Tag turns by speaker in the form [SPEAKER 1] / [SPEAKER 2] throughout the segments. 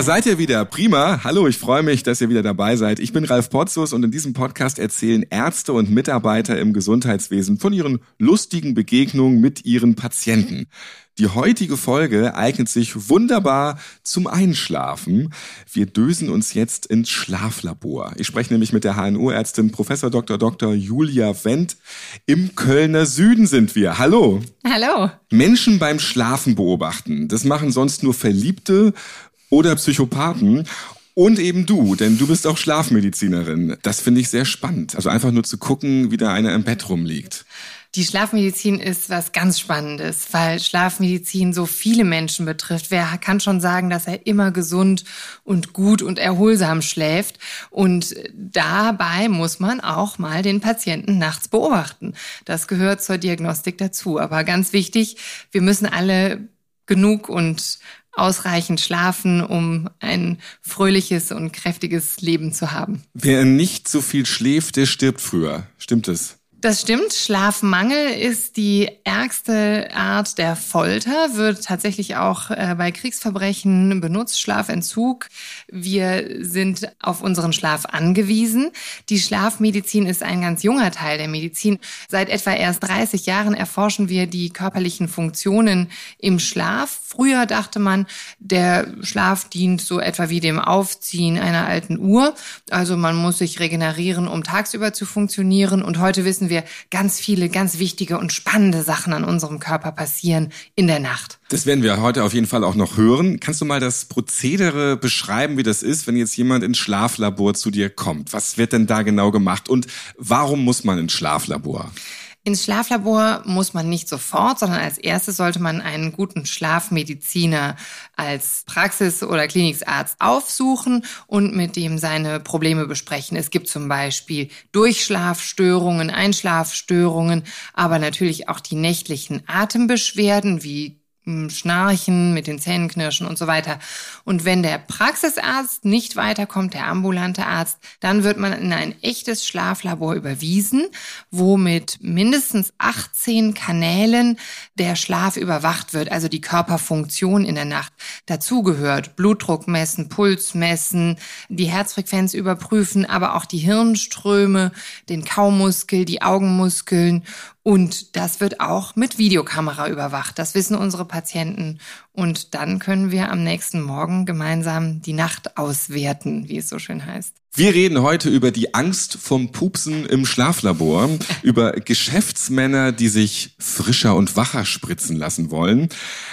[SPEAKER 1] Da seid ihr wieder. Prima. Hallo, ich freue mich, dass ihr wieder dabei seid. Ich bin Ralf Potzus und in diesem Podcast erzählen Ärzte und Mitarbeiter im Gesundheitswesen von ihren lustigen Begegnungen mit ihren Patienten. Die heutige Folge eignet sich wunderbar zum Einschlafen. Wir dösen uns jetzt ins Schlaflabor. Ich spreche nämlich mit der HNO-Ärztin Professor Dr. Dr. Julia Wendt. Im Kölner Süden sind wir. Hallo.
[SPEAKER 2] Hallo.
[SPEAKER 1] Menschen beim Schlafen beobachten. Das machen sonst nur Verliebte oder Psychopathen. Und eben du, denn du bist auch Schlafmedizinerin. Das finde ich sehr spannend. Also einfach nur zu gucken, wie da einer im Bett rumliegt.
[SPEAKER 2] Die Schlafmedizin ist was ganz Spannendes, weil Schlafmedizin so viele Menschen betrifft. Wer kann schon sagen, dass er immer gesund und gut und erholsam schläft? Und dabei muss man auch mal den Patienten nachts beobachten. Das gehört zur Diagnostik dazu. Aber ganz wichtig, wir müssen alle genug und ausreichend schlafen, um ein fröhliches und kräftiges Leben zu haben.
[SPEAKER 1] Wer nicht so viel schläft, der stirbt früher. Stimmt es?
[SPEAKER 2] Das stimmt. Schlafmangel ist die ärgste Art der Folter, wird tatsächlich auch äh, bei Kriegsverbrechen benutzt, Schlafentzug. Wir sind auf unseren Schlaf angewiesen. Die Schlafmedizin ist ein ganz junger Teil der Medizin. Seit etwa erst 30 Jahren erforschen wir die körperlichen Funktionen im Schlaf. Früher dachte man, der Schlaf dient so etwa wie dem Aufziehen einer alten Uhr. Also man muss sich regenerieren, um tagsüber zu funktionieren. Und heute wissen wir, ganz viele, ganz wichtige und spannende Sachen an unserem Körper passieren in der Nacht.
[SPEAKER 1] Das werden wir heute auf jeden Fall auch noch hören. Kannst du mal das Prozedere beschreiben, wie das ist, wenn jetzt jemand ins Schlaflabor zu dir kommt? Was wird denn da genau gemacht und warum muss man ins Schlaflabor?
[SPEAKER 2] Ins Schlaflabor muss man nicht sofort, sondern als erstes sollte man einen guten Schlafmediziner als Praxis- oder Kliniksarzt aufsuchen und mit dem seine Probleme besprechen. Es gibt zum Beispiel Durchschlafstörungen, Einschlafstörungen, aber natürlich auch die nächtlichen Atembeschwerden wie Schnarchen, mit den Zähnen knirschen und so weiter. Und wenn der Praxisarzt nicht weiterkommt, der ambulante Arzt, dann wird man in ein echtes Schlaflabor überwiesen, wo mit mindestens 18 Kanälen der Schlaf überwacht wird, also die Körperfunktion in der Nacht dazugehört. Blutdruck messen, Puls messen, die Herzfrequenz überprüfen, aber auch die Hirnströme, den Kaumuskel, die Augenmuskeln und das wird auch mit Videokamera überwacht. Das wissen unsere Patienten. Und dann können wir am nächsten Morgen gemeinsam die Nacht auswerten, wie es so schön heißt.
[SPEAKER 1] Wir reden heute über die Angst vom Pupsen im Schlaflabor, über Geschäftsmänner, die sich frischer und wacher spritzen lassen wollen.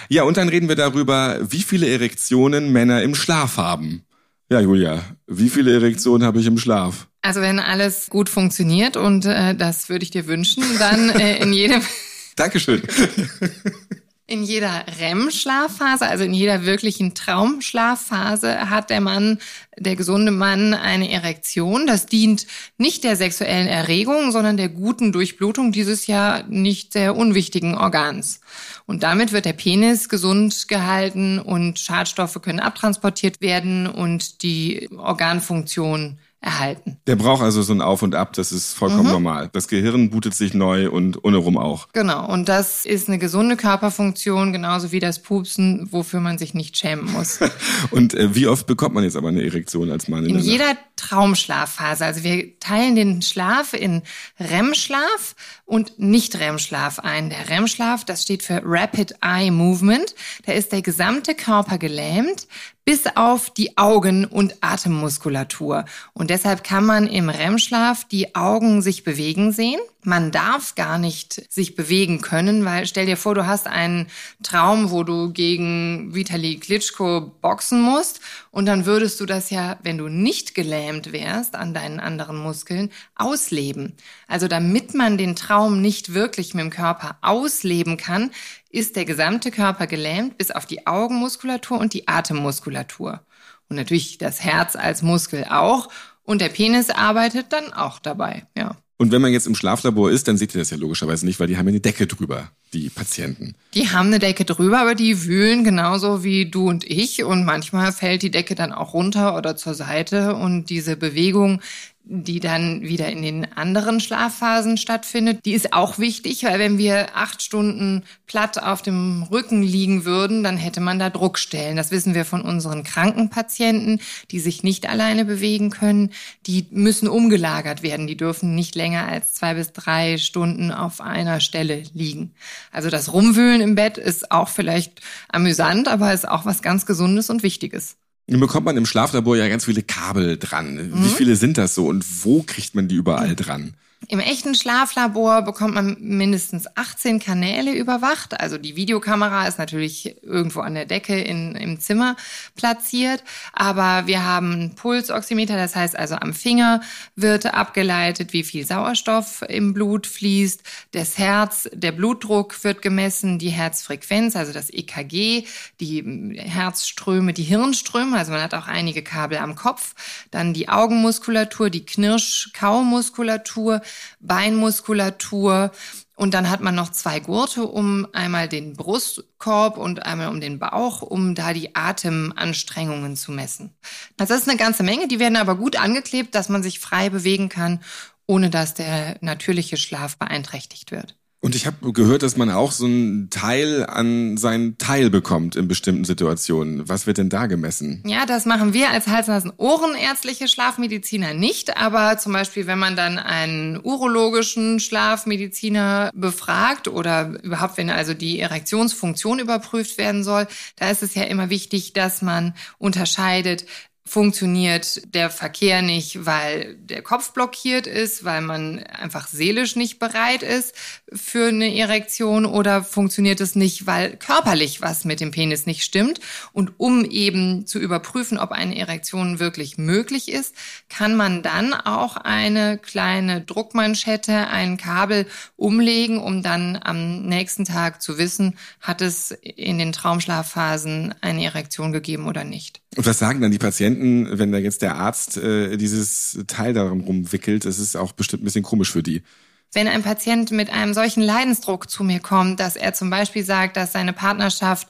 [SPEAKER 1] Ja, und dann reden wir darüber, wie viele Erektionen Männer im Schlaf haben. Ja, Julia, wie viele Erektionen habe ich im Schlaf?
[SPEAKER 2] Also wenn alles gut funktioniert und äh, das würde ich dir wünschen, dann äh, in jedem
[SPEAKER 1] Dankeschön.
[SPEAKER 2] In jeder REM-Schlafphase, also in jeder wirklichen Traumschlafphase, hat der Mann, der gesunde Mann, eine Erektion. Das dient nicht der sexuellen Erregung, sondern der guten Durchblutung dieses ja nicht sehr unwichtigen Organs. Und damit wird der Penis gesund gehalten und Schadstoffe können abtransportiert werden und die Organfunktion erhalten.
[SPEAKER 1] Der braucht also so ein Auf und Ab, das ist vollkommen mhm. normal. Das Gehirn bootet sich neu und ohne rum auch.
[SPEAKER 2] Genau, und das ist eine gesunde Körperfunktion, genauso wie das Pupsen, wofür man sich nicht schämen muss.
[SPEAKER 1] und äh, wie oft bekommt man jetzt aber eine Erektion als Mann?
[SPEAKER 2] In, in jeder Traumschlafphase. Also wir teilen den Schlaf in REM-Schlaf und Nicht-REM-Schlaf ein. Der REM-Schlaf, das steht für Rapid Eye Movement. Da ist der gesamte Körper gelähmt, bis auf die Augen- und Atemmuskulatur. Und deshalb kann man im REM-Schlaf die Augen sich bewegen sehen. Man darf gar nicht sich bewegen können, weil stell dir vor, du hast einen Traum, wo du gegen Vitali Klitschko boxen musst und dann würdest du das ja, wenn du nicht gelähmt wärst an deinen anderen Muskeln, ausleben. Also damit man den Traum nicht wirklich mit dem Körper ausleben kann, ist der gesamte Körper gelähmt, bis auf die Augenmuskulatur und die Atemmuskulatur. Und natürlich das Herz als Muskel auch. Und der Penis arbeitet dann auch dabei, ja.
[SPEAKER 1] Und wenn man jetzt im Schlaflabor ist, dann seht ihr das ja logischerweise nicht, weil die haben ja eine Decke drüber, die Patienten.
[SPEAKER 2] Die haben eine Decke drüber, aber die wühlen genauso wie du und ich. Und manchmal fällt die Decke dann auch runter oder zur Seite. Und diese Bewegung, die dann wieder in den anderen Schlafphasen stattfindet. Die ist auch wichtig, weil wenn wir acht Stunden platt auf dem Rücken liegen würden, dann hätte man da Druckstellen. Das wissen wir von unseren kranken Patienten, die sich nicht alleine bewegen können. Die müssen umgelagert werden. Die dürfen nicht länger als zwei bis drei Stunden auf einer Stelle liegen. Also das Rumwühlen im Bett ist auch vielleicht amüsant, aber ist auch was ganz Gesundes und Wichtiges.
[SPEAKER 1] Nun bekommt man im Schlaflabor ja ganz viele Kabel dran. Mhm. Wie viele sind das so und wo kriegt man die überall dran?
[SPEAKER 2] Im echten Schlaflabor bekommt man mindestens 18 Kanäle überwacht. Also die Videokamera ist natürlich irgendwo an der Decke in, im Zimmer platziert. Aber wir haben einen Pulsoximeter, das heißt also am Finger wird abgeleitet, wie viel Sauerstoff im Blut fließt. Das Herz, der Blutdruck wird gemessen, die Herzfrequenz, also das EKG, die Herzströme, die Hirnströme. Also man hat auch einige Kabel am Kopf. Dann die Augenmuskulatur, die Knirsch-Kaumuskulatur Beinmuskulatur. Und dann hat man noch zwei Gurte um einmal den Brustkorb und einmal um den Bauch, um da die Atemanstrengungen zu messen. Das ist eine ganze Menge, die werden aber gut angeklebt, dass man sich frei bewegen kann, ohne dass der natürliche Schlaf beeinträchtigt wird.
[SPEAKER 1] Und ich habe gehört, dass man auch so einen Teil an seinen Teil bekommt in bestimmten Situationen. Was wird denn da gemessen?
[SPEAKER 2] Ja, das machen wir als Hals-Nasen-Ohrenärztliche Schlafmediziner nicht. Aber zum Beispiel, wenn man dann einen urologischen Schlafmediziner befragt oder überhaupt, wenn also die Erektionsfunktion überprüft werden soll, da ist es ja immer wichtig, dass man unterscheidet, funktioniert der Verkehr nicht, weil der Kopf blockiert ist, weil man einfach seelisch nicht bereit ist für eine Erektion oder funktioniert es nicht, weil körperlich was mit dem Penis nicht stimmt. Und um eben zu überprüfen, ob eine Erektion wirklich möglich ist, kann man dann auch eine kleine Druckmanschette, ein Kabel umlegen, um dann am nächsten Tag zu wissen, hat es in den Traumschlafphasen eine Erektion gegeben oder nicht.
[SPEAKER 1] Und was sagen dann die Patienten, wenn da jetzt der Arzt äh, dieses Teil darum rumwickelt? Das ist auch bestimmt ein bisschen komisch für die.
[SPEAKER 2] Wenn ein Patient mit einem solchen Leidensdruck zu mir kommt, dass er zum Beispiel sagt, dass seine Partnerschaft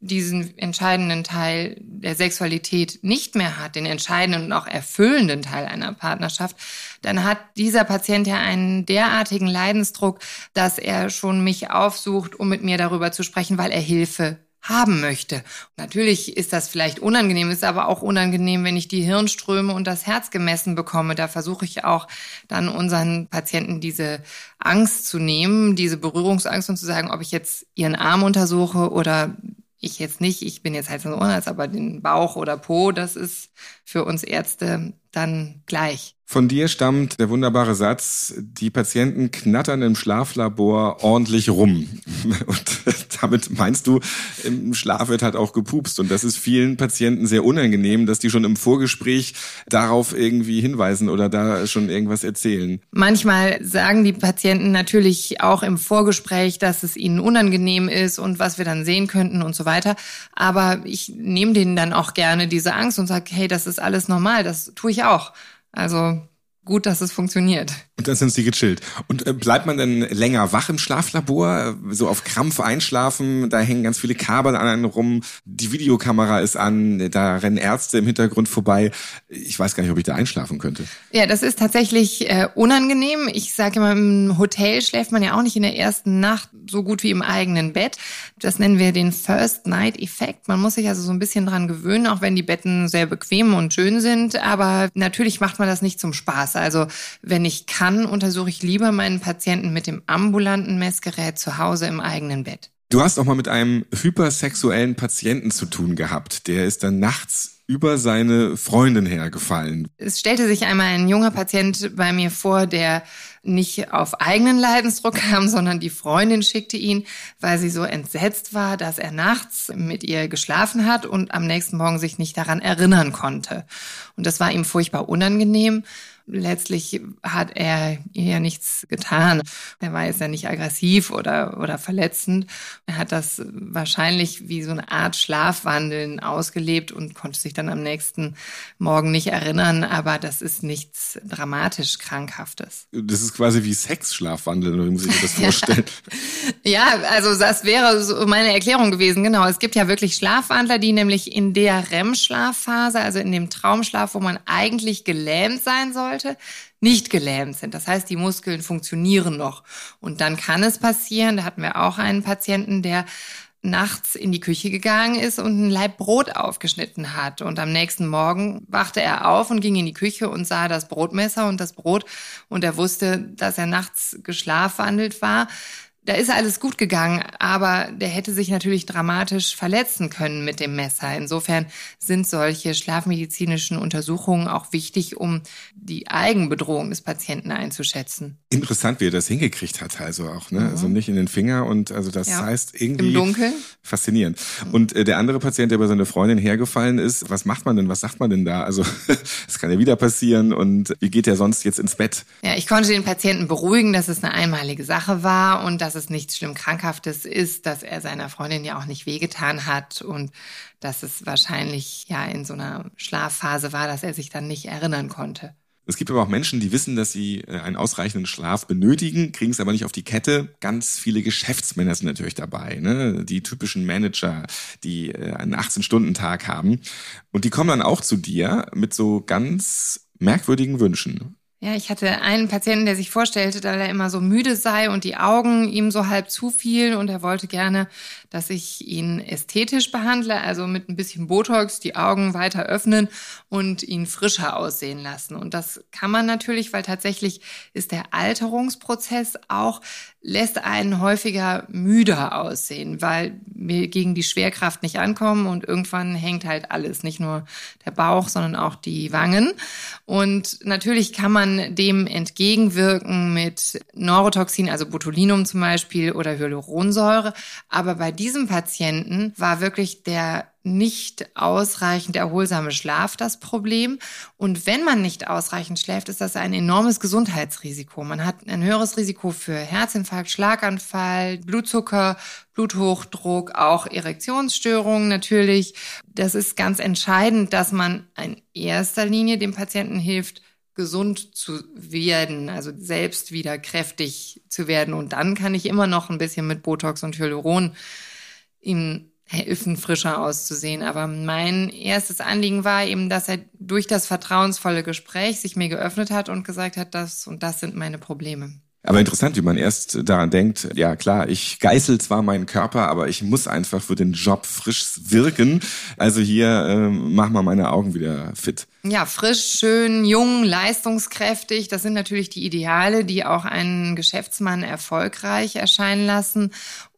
[SPEAKER 2] diesen entscheidenden Teil der Sexualität nicht mehr hat, den entscheidenden und auch erfüllenden Teil einer Partnerschaft, dann hat dieser Patient ja einen derartigen Leidensdruck, dass er schon mich aufsucht, um mit mir darüber zu sprechen, weil er Hilfe haben möchte. Und natürlich ist das vielleicht unangenehm, ist aber auch unangenehm, wenn ich die Hirnströme und das Herz gemessen bekomme. Da versuche ich auch dann unseren Patienten diese Angst zu nehmen, diese Berührungsangst und zu sagen, ob ich jetzt ihren Arm untersuche oder ich jetzt nicht, ich bin jetzt so ein Ohrenarzt, aber den Bauch oder Po, das ist für uns Ärzte dann gleich.
[SPEAKER 1] Von dir stammt der wunderbare Satz, die Patienten knattern im Schlaflabor ordentlich rum. Und damit meinst du, im Schlaf wird halt auch gepupst. Und das ist vielen Patienten sehr unangenehm, dass die schon im Vorgespräch darauf irgendwie hinweisen oder da schon irgendwas erzählen.
[SPEAKER 2] Manchmal sagen die Patienten natürlich auch im Vorgespräch, dass es ihnen unangenehm ist und was wir dann sehen könnten und so weiter. Aber ich nehme denen dann auch gerne diese Angst und sage, hey, das ist alles normal, das tue ich auch. Also gut, dass es funktioniert.
[SPEAKER 1] Und dann sind sie gechillt. Und äh, bleibt man denn länger wach im Schlaflabor? So auf Krampf einschlafen, da hängen ganz viele Kabel an einem rum, die Videokamera ist an, da rennen Ärzte im Hintergrund vorbei. Ich weiß gar nicht, ob ich da einschlafen könnte.
[SPEAKER 2] Ja, das ist tatsächlich äh, unangenehm. Ich sage immer, im Hotel schläft man ja auch nicht in der ersten Nacht so gut wie im eigenen Bett. Das nennen wir den First Night Effekt. Man muss sich also so ein bisschen dran gewöhnen, auch wenn die Betten sehr bequem und schön sind. Aber natürlich macht man das nicht zum Spaß. Also wenn ich kann, untersuche ich lieber meinen Patienten mit dem ambulanten Messgerät zu Hause im eigenen Bett.
[SPEAKER 1] Du hast auch mal mit einem hypersexuellen Patienten zu tun gehabt. Der ist dann nachts über seine Freundin hergefallen.
[SPEAKER 2] Es stellte sich einmal ein junger Patient bei mir vor, der nicht auf eigenen Leidensdruck kam, sondern die Freundin schickte ihn, weil sie so entsetzt war, dass er nachts mit ihr geschlafen hat und am nächsten Morgen sich nicht daran erinnern konnte. Und das war ihm furchtbar unangenehm. Letztlich hat er ihr ja nichts getan. Er war jetzt ja nicht aggressiv oder, oder verletzend. Er hat das wahrscheinlich wie so eine Art Schlafwandeln ausgelebt und konnte sich dann am nächsten Morgen nicht erinnern. Aber das ist nichts dramatisch Krankhaftes.
[SPEAKER 1] Das ist quasi wie Sexschlafwandeln, oder wie muss ich mir das vorstellen?
[SPEAKER 2] ja, also das wäre so meine Erklärung gewesen. Genau. Es gibt ja wirklich Schlafwandler, die nämlich in der REM-Schlafphase, also in dem Traumschlaf, wo man eigentlich gelähmt sein sollte, nicht gelähmt sind. Das heißt, die Muskeln funktionieren noch. Und dann kann es passieren, da hatten wir auch einen Patienten, der nachts in die Küche gegangen ist und ein Laib Brot aufgeschnitten hat. Und am nächsten Morgen wachte er auf und ging in die Küche und sah das Brotmesser und das Brot. Und er wusste, dass er nachts geschlafwandelt war. Da ist alles gut gegangen, aber der hätte sich natürlich dramatisch verletzen können mit dem Messer. Insofern sind solche schlafmedizinischen Untersuchungen auch wichtig, um die Eigenbedrohung des Patienten einzuschätzen.
[SPEAKER 1] Interessant, wie er das hingekriegt hat, also auch, ne? Mhm. Also nicht in den Finger und also das ja. heißt irgendwie
[SPEAKER 2] im Dunkeln.
[SPEAKER 1] Faszinierend. Und äh, der andere Patient, der bei seiner Freundin hergefallen ist, was macht man denn? Was sagt man denn da? Also es kann ja wieder passieren und wie geht er sonst jetzt ins Bett?
[SPEAKER 2] Ja, ich konnte den Patienten beruhigen, dass es eine einmalige Sache war und dass es nichts schlimm Krankhaftes ist, dass er seiner Freundin ja auch nicht wehgetan hat und dass es wahrscheinlich ja in so einer Schlafphase war, dass er sich dann nicht erinnern konnte.
[SPEAKER 1] Es gibt aber auch Menschen, die wissen, dass sie äh, einen ausreichenden Schlaf benötigen, kriegen es aber nicht auf die Kette. Ganz viele Geschäftsmänner sind natürlich dabei, ne? die typischen Manager, die äh, einen 18-Stunden-Tag haben. Und die kommen dann auch zu dir mit so ganz merkwürdigen Wünschen.
[SPEAKER 2] Ja, ich hatte einen Patienten, der sich vorstellte, weil er immer so müde sei und die Augen ihm so halb zufielen und er wollte gerne, dass ich ihn ästhetisch behandle, also mit ein bisschen Botox die Augen weiter öffnen und ihn frischer aussehen lassen. Und das kann man natürlich, weil tatsächlich ist der Alterungsprozess auch lässt einen häufiger müder aussehen, weil wir gegen die Schwerkraft nicht ankommen und irgendwann hängt halt alles, nicht nur der Bauch, sondern auch die Wangen. Und natürlich kann man dem entgegenwirken mit Neurotoxin, also Botulinum zum Beispiel oder Hyaluronsäure. Aber bei diesem Patienten war wirklich der nicht ausreichend erholsame Schlaf das Problem. Und wenn man nicht ausreichend schläft, ist das ein enormes Gesundheitsrisiko. Man hat ein höheres Risiko für Herzinfarkt, Schlaganfall, Blutzucker, Bluthochdruck, auch Erektionsstörungen natürlich. Das ist ganz entscheidend, dass man in erster Linie dem Patienten hilft, gesund zu werden, also selbst wieder kräftig zu werden. Und dann kann ich immer noch ein bisschen mit Botox und Hyaluron ihm helfen, frischer auszusehen. Aber mein erstes Anliegen war eben, dass er durch das vertrauensvolle Gespräch sich mir geöffnet hat und gesagt hat, das und das sind meine Probleme.
[SPEAKER 1] Aber interessant, wie man erst daran denkt, ja klar, ich geißel zwar meinen Körper, aber ich muss einfach für den Job frisch wirken. Also hier äh, mach mal meine Augen wieder fit.
[SPEAKER 2] Ja, frisch, schön, jung, leistungskräftig, das sind natürlich die Ideale, die auch einen Geschäftsmann erfolgreich erscheinen lassen.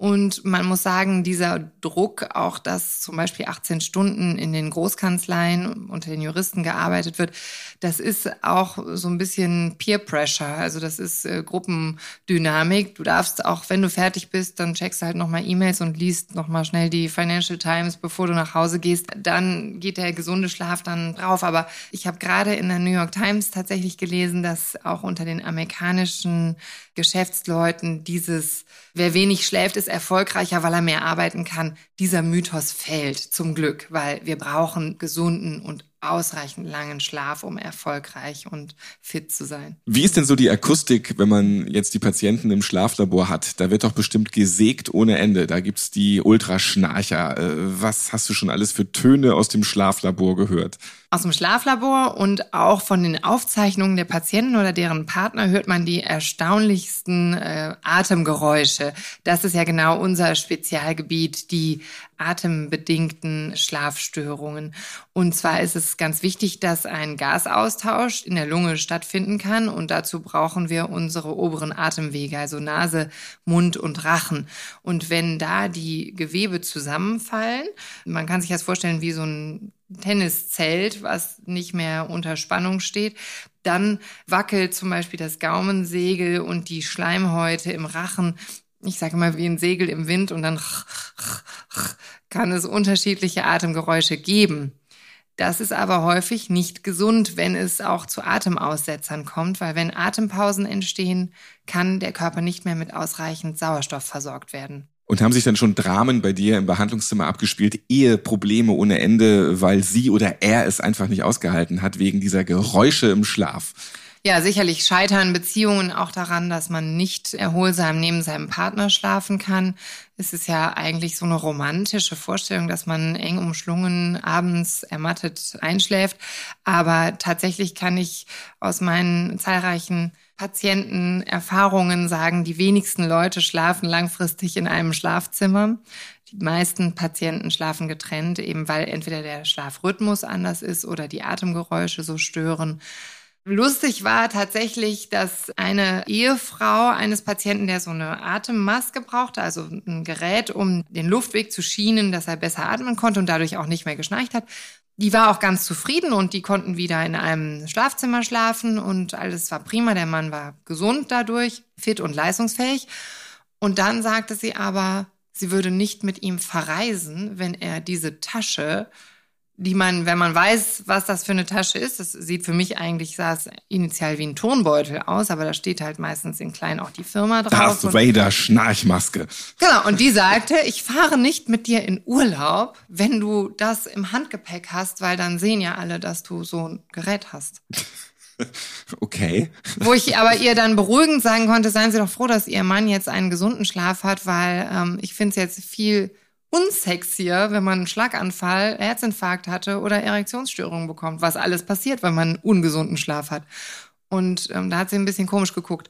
[SPEAKER 2] Und man muss sagen, dieser Druck, auch dass zum Beispiel 18 Stunden in den Großkanzleien unter den Juristen gearbeitet wird, das ist auch so ein bisschen Peer Pressure. Also das ist äh, Gruppendynamik. Du darfst auch, wenn du fertig bist, dann checkst du halt nochmal E-Mails und liest nochmal schnell die Financial Times, bevor du nach Hause gehst. Dann geht der gesunde Schlaf dann drauf. Aber ich habe gerade in der New York Times tatsächlich gelesen, dass auch unter den amerikanischen Geschäftsleuten dieses, wer wenig schläft, ist erfolgreicher, weil er mehr arbeiten kann. Dieser Mythos fällt zum Glück, weil wir brauchen gesunden und ausreichend langen Schlaf, um erfolgreich und fit zu sein.
[SPEAKER 1] Wie ist denn so die Akustik, wenn man jetzt die Patienten im Schlaflabor hat? Da wird doch bestimmt gesägt ohne Ende. Da gibt's die Ultraschnarcher. Äh, was hast du schon alles für Töne aus dem Schlaflabor gehört?
[SPEAKER 2] Aus dem Schlaflabor und auch von den Aufzeichnungen der Patienten oder deren Partner hört man die erstaunlichsten äh, Atemgeräusche. Das ist ja genau unser Spezialgebiet, die atembedingten Schlafstörungen. Und zwar ist es ganz wichtig, dass ein Gasaustausch in der Lunge stattfinden kann und dazu brauchen wir unsere oberen Atemwege, also Nase, Mund und Rachen. Und wenn da die Gewebe zusammenfallen, man kann sich das vorstellen wie so ein Tenniszelt, was nicht mehr unter Spannung steht, dann wackelt zum Beispiel das Gaumensegel und die Schleimhäute im Rachen. Ich sage mal wie ein Segel im Wind und dann kann es unterschiedliche Atemgeräusche geben. Das ist aber häufig nicht gesund, wenn es auch zu Atemaussetzern kommt, weil wenn Atempausen entstehen, kann der Körper nicht mehr mit ausreichend Sauerstoff versorgt werden.
[SPEAKER 1] Und haben sich dann schon Dramen bei dir im Behandlungszimmer abgespielt, Eheprobleme ohne Ende, weil sie oder er es einfach nicht ausgehalten hat wegen dieser Geräusche im Schlaf?
[SPEAKER 2] Ja, sicherlich scheitern Beziehungen auch daran, dass man nicht erholsam neben seinem Partner schlafen kann. Es ist ja eigentlich so eine romantische Vorstellung, dass man eng umschlungen abends ermattet einschläft. Aber tatsächlich kann ich aus meinen zahlreichen Patientenerfahrungen sagen, die wenigsten Leute schlafen langfristig in einem Schlafzimmer. Die meisten Patienten schlafen getrennt, eben weil entweder der Schlafrhythmus anders ist oder die Atemgeräusche so stören. Lustig war tatsächlich, dass eine Ehefrau eines Patienten, der so eine Atemmaske brauchte, also ein Gerät, um den Luftweg zu schienen, dass er besser atmen konnte und dadurch auch nicht mehr geschnarcht hat, die war auch ganz zufrieden und die konnten wieder in einem Schlafzimmer schlafen und alles war prima. Der Mann war gesund dadurch, fit und leistungsfähig. Und dann sagte sie aber, sie würde nicht mit ihm verreisen, wenn er diese Tasche die man, wenn man weiß, was das für eine Tasche ist, das sieht für mich eigentlich, sah es initial wie ein Turnbeutel aus, aber da steht halt meistens in klein auch die Firma drauf.
[SPEAKER 1] Darth Vader Schnarchmaske.
[SPEAKER 2] Genau, und die sagte, ich fahre nicht mit dir in Urlaub, wenn du das im Handgepäck hast, weil dann sehen ja alle, dass du so ein Gerät hast.
[SPEAKER 1] Okay.
[SPEAKER 2] Wo ich aber ihr dann beruhigend sagen konnte, seien Sie doch froh, dass Ihr Mann jetzt einen gesunden Schlaf hat, weil ähm, ich finde es jetzt viel unsexier, wenn man einen Schlaganfall, Herzinfarkt hatte oder Erektionsstörungen bekommt, was alles passiert, wenn man einen ungesunden Schlaf hat. Und ähm, da hat sie ein bisschen komisch geguckt.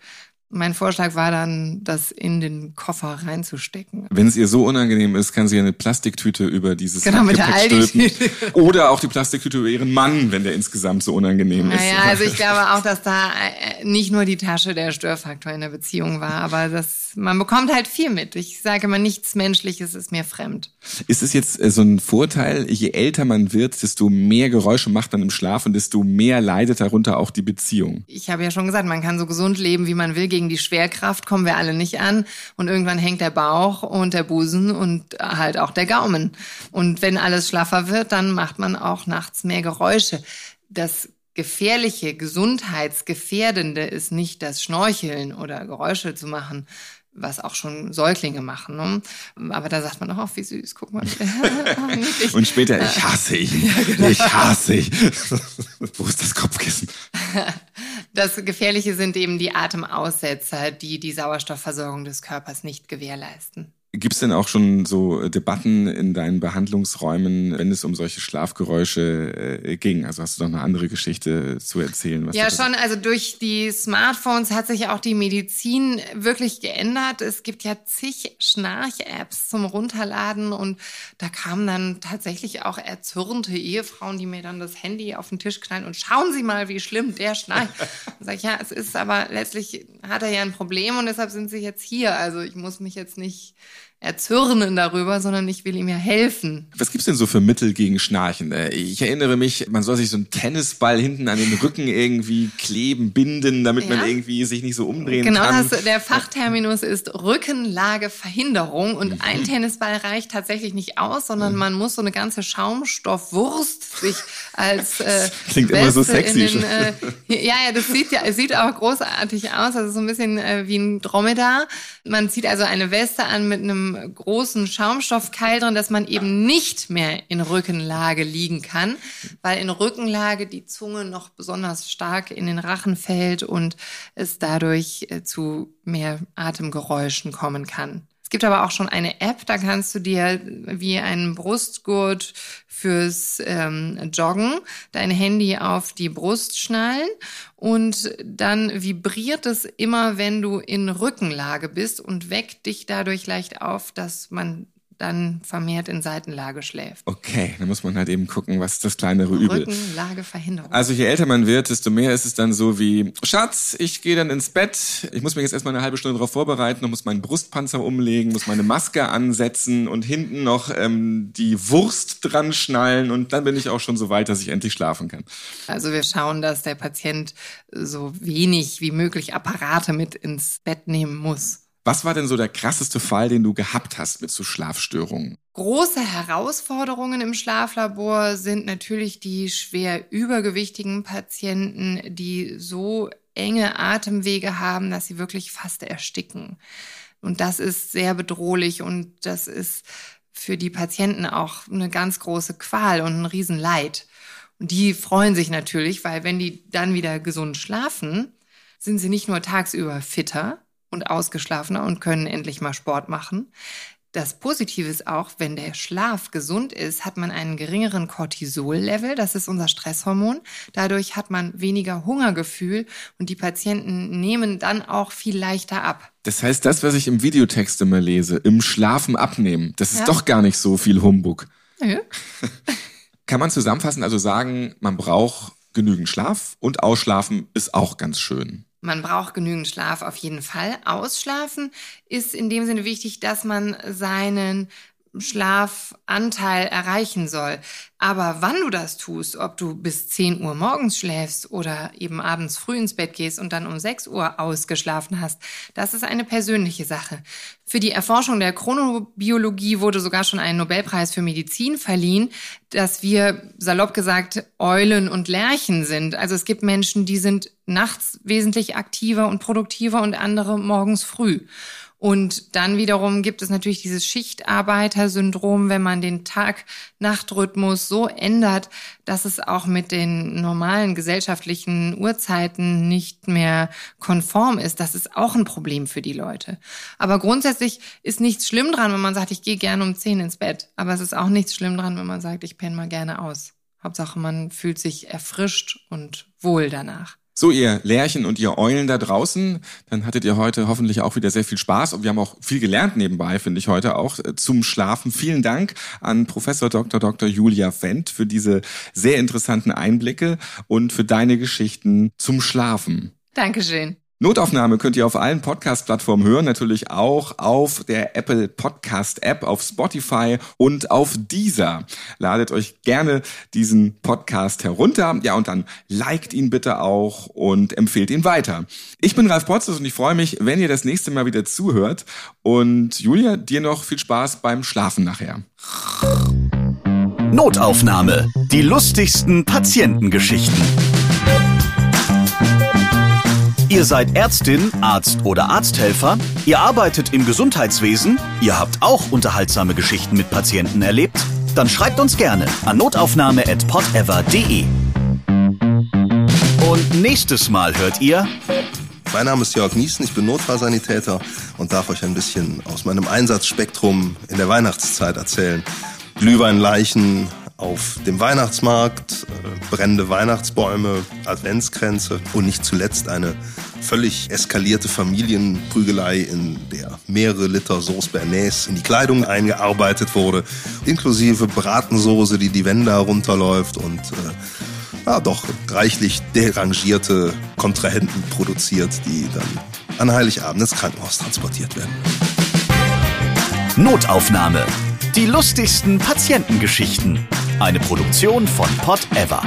[SPEAKER 2] Mein Vorschlag war dann, das in den Koffer reinzustecken.
[SPEAKER 1] Wenn es ihr so unangenehm ist, kann sie eine Plastiktüte über dieses
[SPEAKER 2] genau, mit der
[SPEAKER 1] stülpen. Oder auch die Plastiktüte über ihren Mann, wenn der insgesamt so unangenehm ist.
[SPEAKER 2] Naja, also ich glaube auch, dass da äh, nicht nur die Tasche der Störfaktor in der Beziehung war, aber das, man bekommt halt viel mit. Ich sage immer, nichts Menschliches ist mir fremd.
[SPEAKER 1] Ist es jetzt äh, so ein Vorteil, je älter man wird, desto mehr Geräusche macht man im Schlaf und desto mehr leidet darunter auch die Beziehung?
[SPEAKER 2] Ich habe ja schon gesagt, man kann so gesund leben, wie man will, gegen die Schwerkraft kommen wir alle nicht an und irgendwann hängt der Bauch und der Busen und halt auch der Gaumen. Und wenn alles schlaffer wird, dann macht man auch nachts mehr Geräusche. Das gefährliche, gesundheitsgefährdende ist nicht das Schnorcheln oder Geräusche zu machen, was auch schon Säuglinge machen. Ne? Aber da sagt man auch, wie süß, guck mal.
[SPEAKER 1] und später, ich hasse ich, ja, genau. ich hasse ich. Wo ist das Kopfkissen?
[SPEAKER 2] Das Gefährliche sind eben die Atemaussetzer, die die Sauerstoffversorgung des Körpers nicht gewährleisten.
[SPEAKER 1] Gibt es denn auch schon so Debatten in deinen Behandlungsräumen, wenn es um solche Schlafgeräusche äh, ging? Also hast du noch eine andere Geschichte zu erzählen?
[SPEAKER 2] ja, schon. Also durch die Smartphones hat sich auch die Medizin wirklich geändert. Es gibt ja zig Schnarch-Apps zum Runterladen und da kamen dann tatsächlich auch erzürnte Ehefrauen, die mir dann das Handy auf den Tisch knallen und schauen Sie mal, wie schlimm der schnarcht. Dann sag ich, ja, es ist aber letztlich hat er ja ein Problem und deshalb sind Sie jetzt hier. Also ich muss mich jetzt nicht erzürnen darüber, sondern ich will ihm ja helfen.
[SPEAKER 1] Was gibt's denn so für Mittel gegen Schnarchen? Äh, ich erinnere mich, man soll sich so einen Tennisball hinten an den Rücken irgendwie kleben, binden, damit ja. man irgendwie sich nicht so umdrehen
[SPEAKER 2] genau,
[SPEAKER 1] kann.
[SPEAKER 2] Genau, der Fachterminus ist Rückenlageverhinderung und mhm. ein Tennisball reicht tatsächlich nicht aus, sondern mhm. man muss so eine ganze Schaumstoffwurst sich als äh,
[SPEAKER 1] Klingt Weste immer so sexy.
[SPEAKER 2] Den, äh, ja, ja, das sieht ja, sieht auch großartig aus, also so ein bisschen äh, wie ein Dromedar. Man zieht also eine Weste an mit einem großen Schaumstoffkeil drin, dass man eben nicht mehr in Rückenlage liegen kann, weil in Rückenlage die Zunge noch besonders stark in den Rachen fällt und es dadurch äh, zu mehr Atemgeräuschen kommen kann gibt aber auch schon eine App, da kannst du dir wie einen Brustgurt fürs ähm, Joggen dein Handy auf die Brust schnallen und dann vibriert es immer, wenn du in Rückenlage bist und weckt dich dadurch leicht auf, dass man dann vermehrt in Seitenlage schläft.
[SPEAKER 1] Okay, dann muss man halt eben gucken, was das kleinere Übel.
[SPEAKER 2] Rückenlageverhinderung.
[SPEAKER 1] Also je älter man wird, desto mehr ist es dann so wie, Schatz, ich gehe dann ins Bett, ich muss mich jetzt erstmal eine halbe Stunde darauf vorbereiten und muss meinen Brustpanzer umlegen, muss meine Maske ansetzen und hinten noch ähm, die Wurst dran schnallen und dann bin ich auch schon so weit, dass ich endlich schlafen kann.
[SPEAKER 2] Also wir schauen, dass der Patient so wenig wie möglich Apparate mit ins Bett nehmen muss.
[SPEAKER 1] Was war denn so der krasseste Fall, den du gehabt hast mit so Schlafstörungen?
[SPEAKER 2] Große Herausforderungen im Schlaflabor sind natürlich die schwer übergewichtigen Patienten, die so enge Atemwege haben, dass sie wirklich fast ersticken. Und das ist sehr bedrohlich und das ist für die Patienten auch eine ganz große Qual und ein Riesenleid. Und die freuen sich natürlich, weil wenn die dann wieder gesund schlafen, sind sie nicht nur tagsüber fitter und ausgeschlafener und können endlich mal Sport machen. Das Positive ist auch, wenn der Schlaf gesund ist, hat man einen geringeren Cortisol-Level, das ist unser Stresshormon. Dadurch hat man weniger Hungergefühl und die Patienten nehmen dann auch viel leichter ab.
[SPEAKER 1] Das heißt, das, was ich im Videotext immer lese, im Schlafen abnehmen, das ist ja. doch gar nicht so viel Humbug. Ja. Kann man zusammenfassen, also sagen, man braucht genügend Schlaf und Ausschlafen ist auch ganz schön.
[SPEAKER 2] Man braucht genügend Schlaf auf jeden Fall. Ausschlafen ist in dem Sinne wichtig, dass man seinen Schlafanteil erreichen soll. Aber wann du das tust, ob du bis 10 Uhr morgens schläfst oder eben abends früh ins Bett gehst und dann um 6 Uhr ausgeschlafen hast, das ist eine persönliche Sache. Für die Erforschung der Chronobiologie wurde sogar schon ein Nobelpreis für Medizin verliehen, dass wir, salopp gesagt, Eulen und Lerchen sind. Also es gibt Menschen, die sind nachts wesentlich aktiver und produktiver und andere morgens früh. Und dann wiederum gibt es natürlich dieses Schichtarbeiter-Syndrom, wenn man den Tag-Nacht-Rhythmus so ändert, dass es auch mit den normalen gesellschaftlichen Uhrzeiten nicht mehr konform ist. Das ist auch ein Problem für die Leute. Aber grundsätzlich ist nichts schlimm dran, wenn man sagt, ich gehe gerne um zehn ins Bett. Aber es ist auch nichts schlimm dran, wenn man sagt, ich penne mal gerne aus. Hauptsache, man fühlt sich erfrischt und wohl danach.
[SPEAKER 1] So, ihr Lärchen und ihr Eulen da draußen, dann hattet ihr heute hoffentlich auch wieder sehr viel Spaß und wir haben auch viel gelernt nebenbei, finde ich heute auch äh, zum Schlafen. Vielen Dank an Professor Dr. Dr. Julia Wendt für diese sehr interessanten Einblicke und für deine Geschichten zum Schlafen.
[SPEAKER 2] Dankeschön.
[SPEAKER 1] Notaufnahme könnt ihr auf allen Podcast-Plattformen hören, natürlich auch auf der Apple Podcast App, auf Spotify und auf Deezer. Ladet euch gerne diesen Podcast herunter. Ja, und dann liked ihn bitte auch und empfehlt ihn weiter. Ich bin Ralf Potzus und ich freue mich, wenn ihr das nächste Mal wieder zuhört. Und Julia, dir noch viel Spaß beim Schlafen nachher.
[SPEAKER 3] Notaufnahme. Die lustigsten Patientengeschichten. Ihr seid Ärztin, Arzt oder Arzthelfer, ihr arbeitet im Gesundheitswesen, ihr habt auch unterhaltsame Geschichten mit Patienten erlebt, dann schreibt uns gerne an notaufnahme@podever.de. Und nächstes Mal hört ihr
[SPEAKER 4] mein Name ist Jörg Niesen, ich bin Notfallsanitäter und darf euch ein bisschen aus meinem Einsatzspektrum in der Weihnachtszeit erzählen. Glühweinleichen, auf dem Weihnachtsmarkt, äh, brennende Weihnachtsbäume, Adventskränze und nicht zuletzt eine völlig eskalierte Familienprügelei, in der mehrere Liter Sauce Bernays in die Kleidung eingearbeitet wurde, inklusive Bratensoße, die die Wände herunterläuft und äh, ja, doch reichlich derangierte Kontrahenten produziert, die dann an Heiligabend ins Krankenhaus transportiert werden.
[SPEAKER 3] Notaufnahme. Die lustigsten Patientengeschichten. Eine Produktion von Pot Ever.